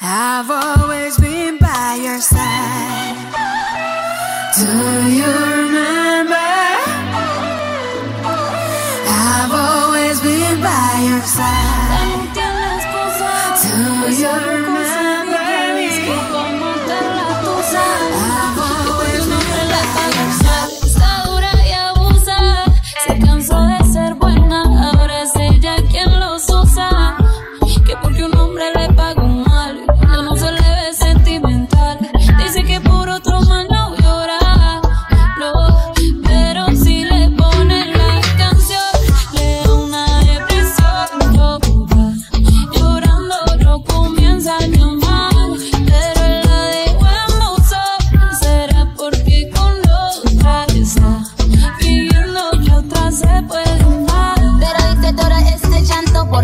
I've always been by your side. Do you remember? I've always been by your side. Do you remember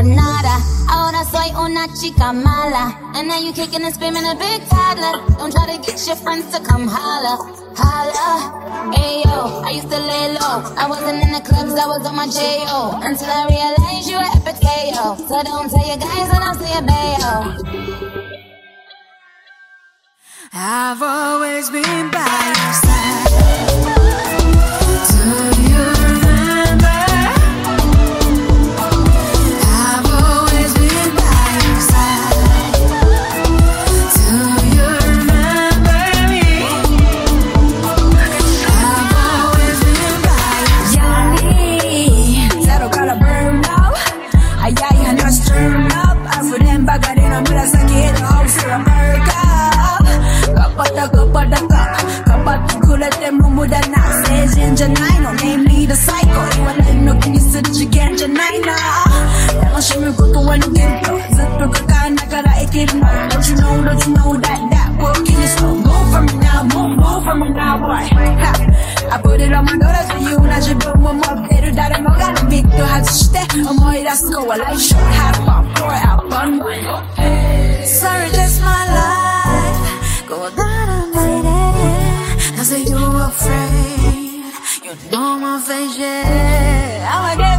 nada. Ahora soy una chica mala. And now you kicking and screaming a big toddler. Don't try to get your friends to come holla. Holla. Ayo, I used to lay low. I wasn't in the clubs, I was on my J.O. Until I realized you were epic KO. So don't tell your guys and I'll say a bayo. I've always been by your side. House America. Kapag kapag ka, kapag kulat e mumuda na. Janay no name Let's go a life short, have fun, pour out fun. Sorry, just my life. Go down and lady. I say you're afraid. You know my face, yeah. I'm again.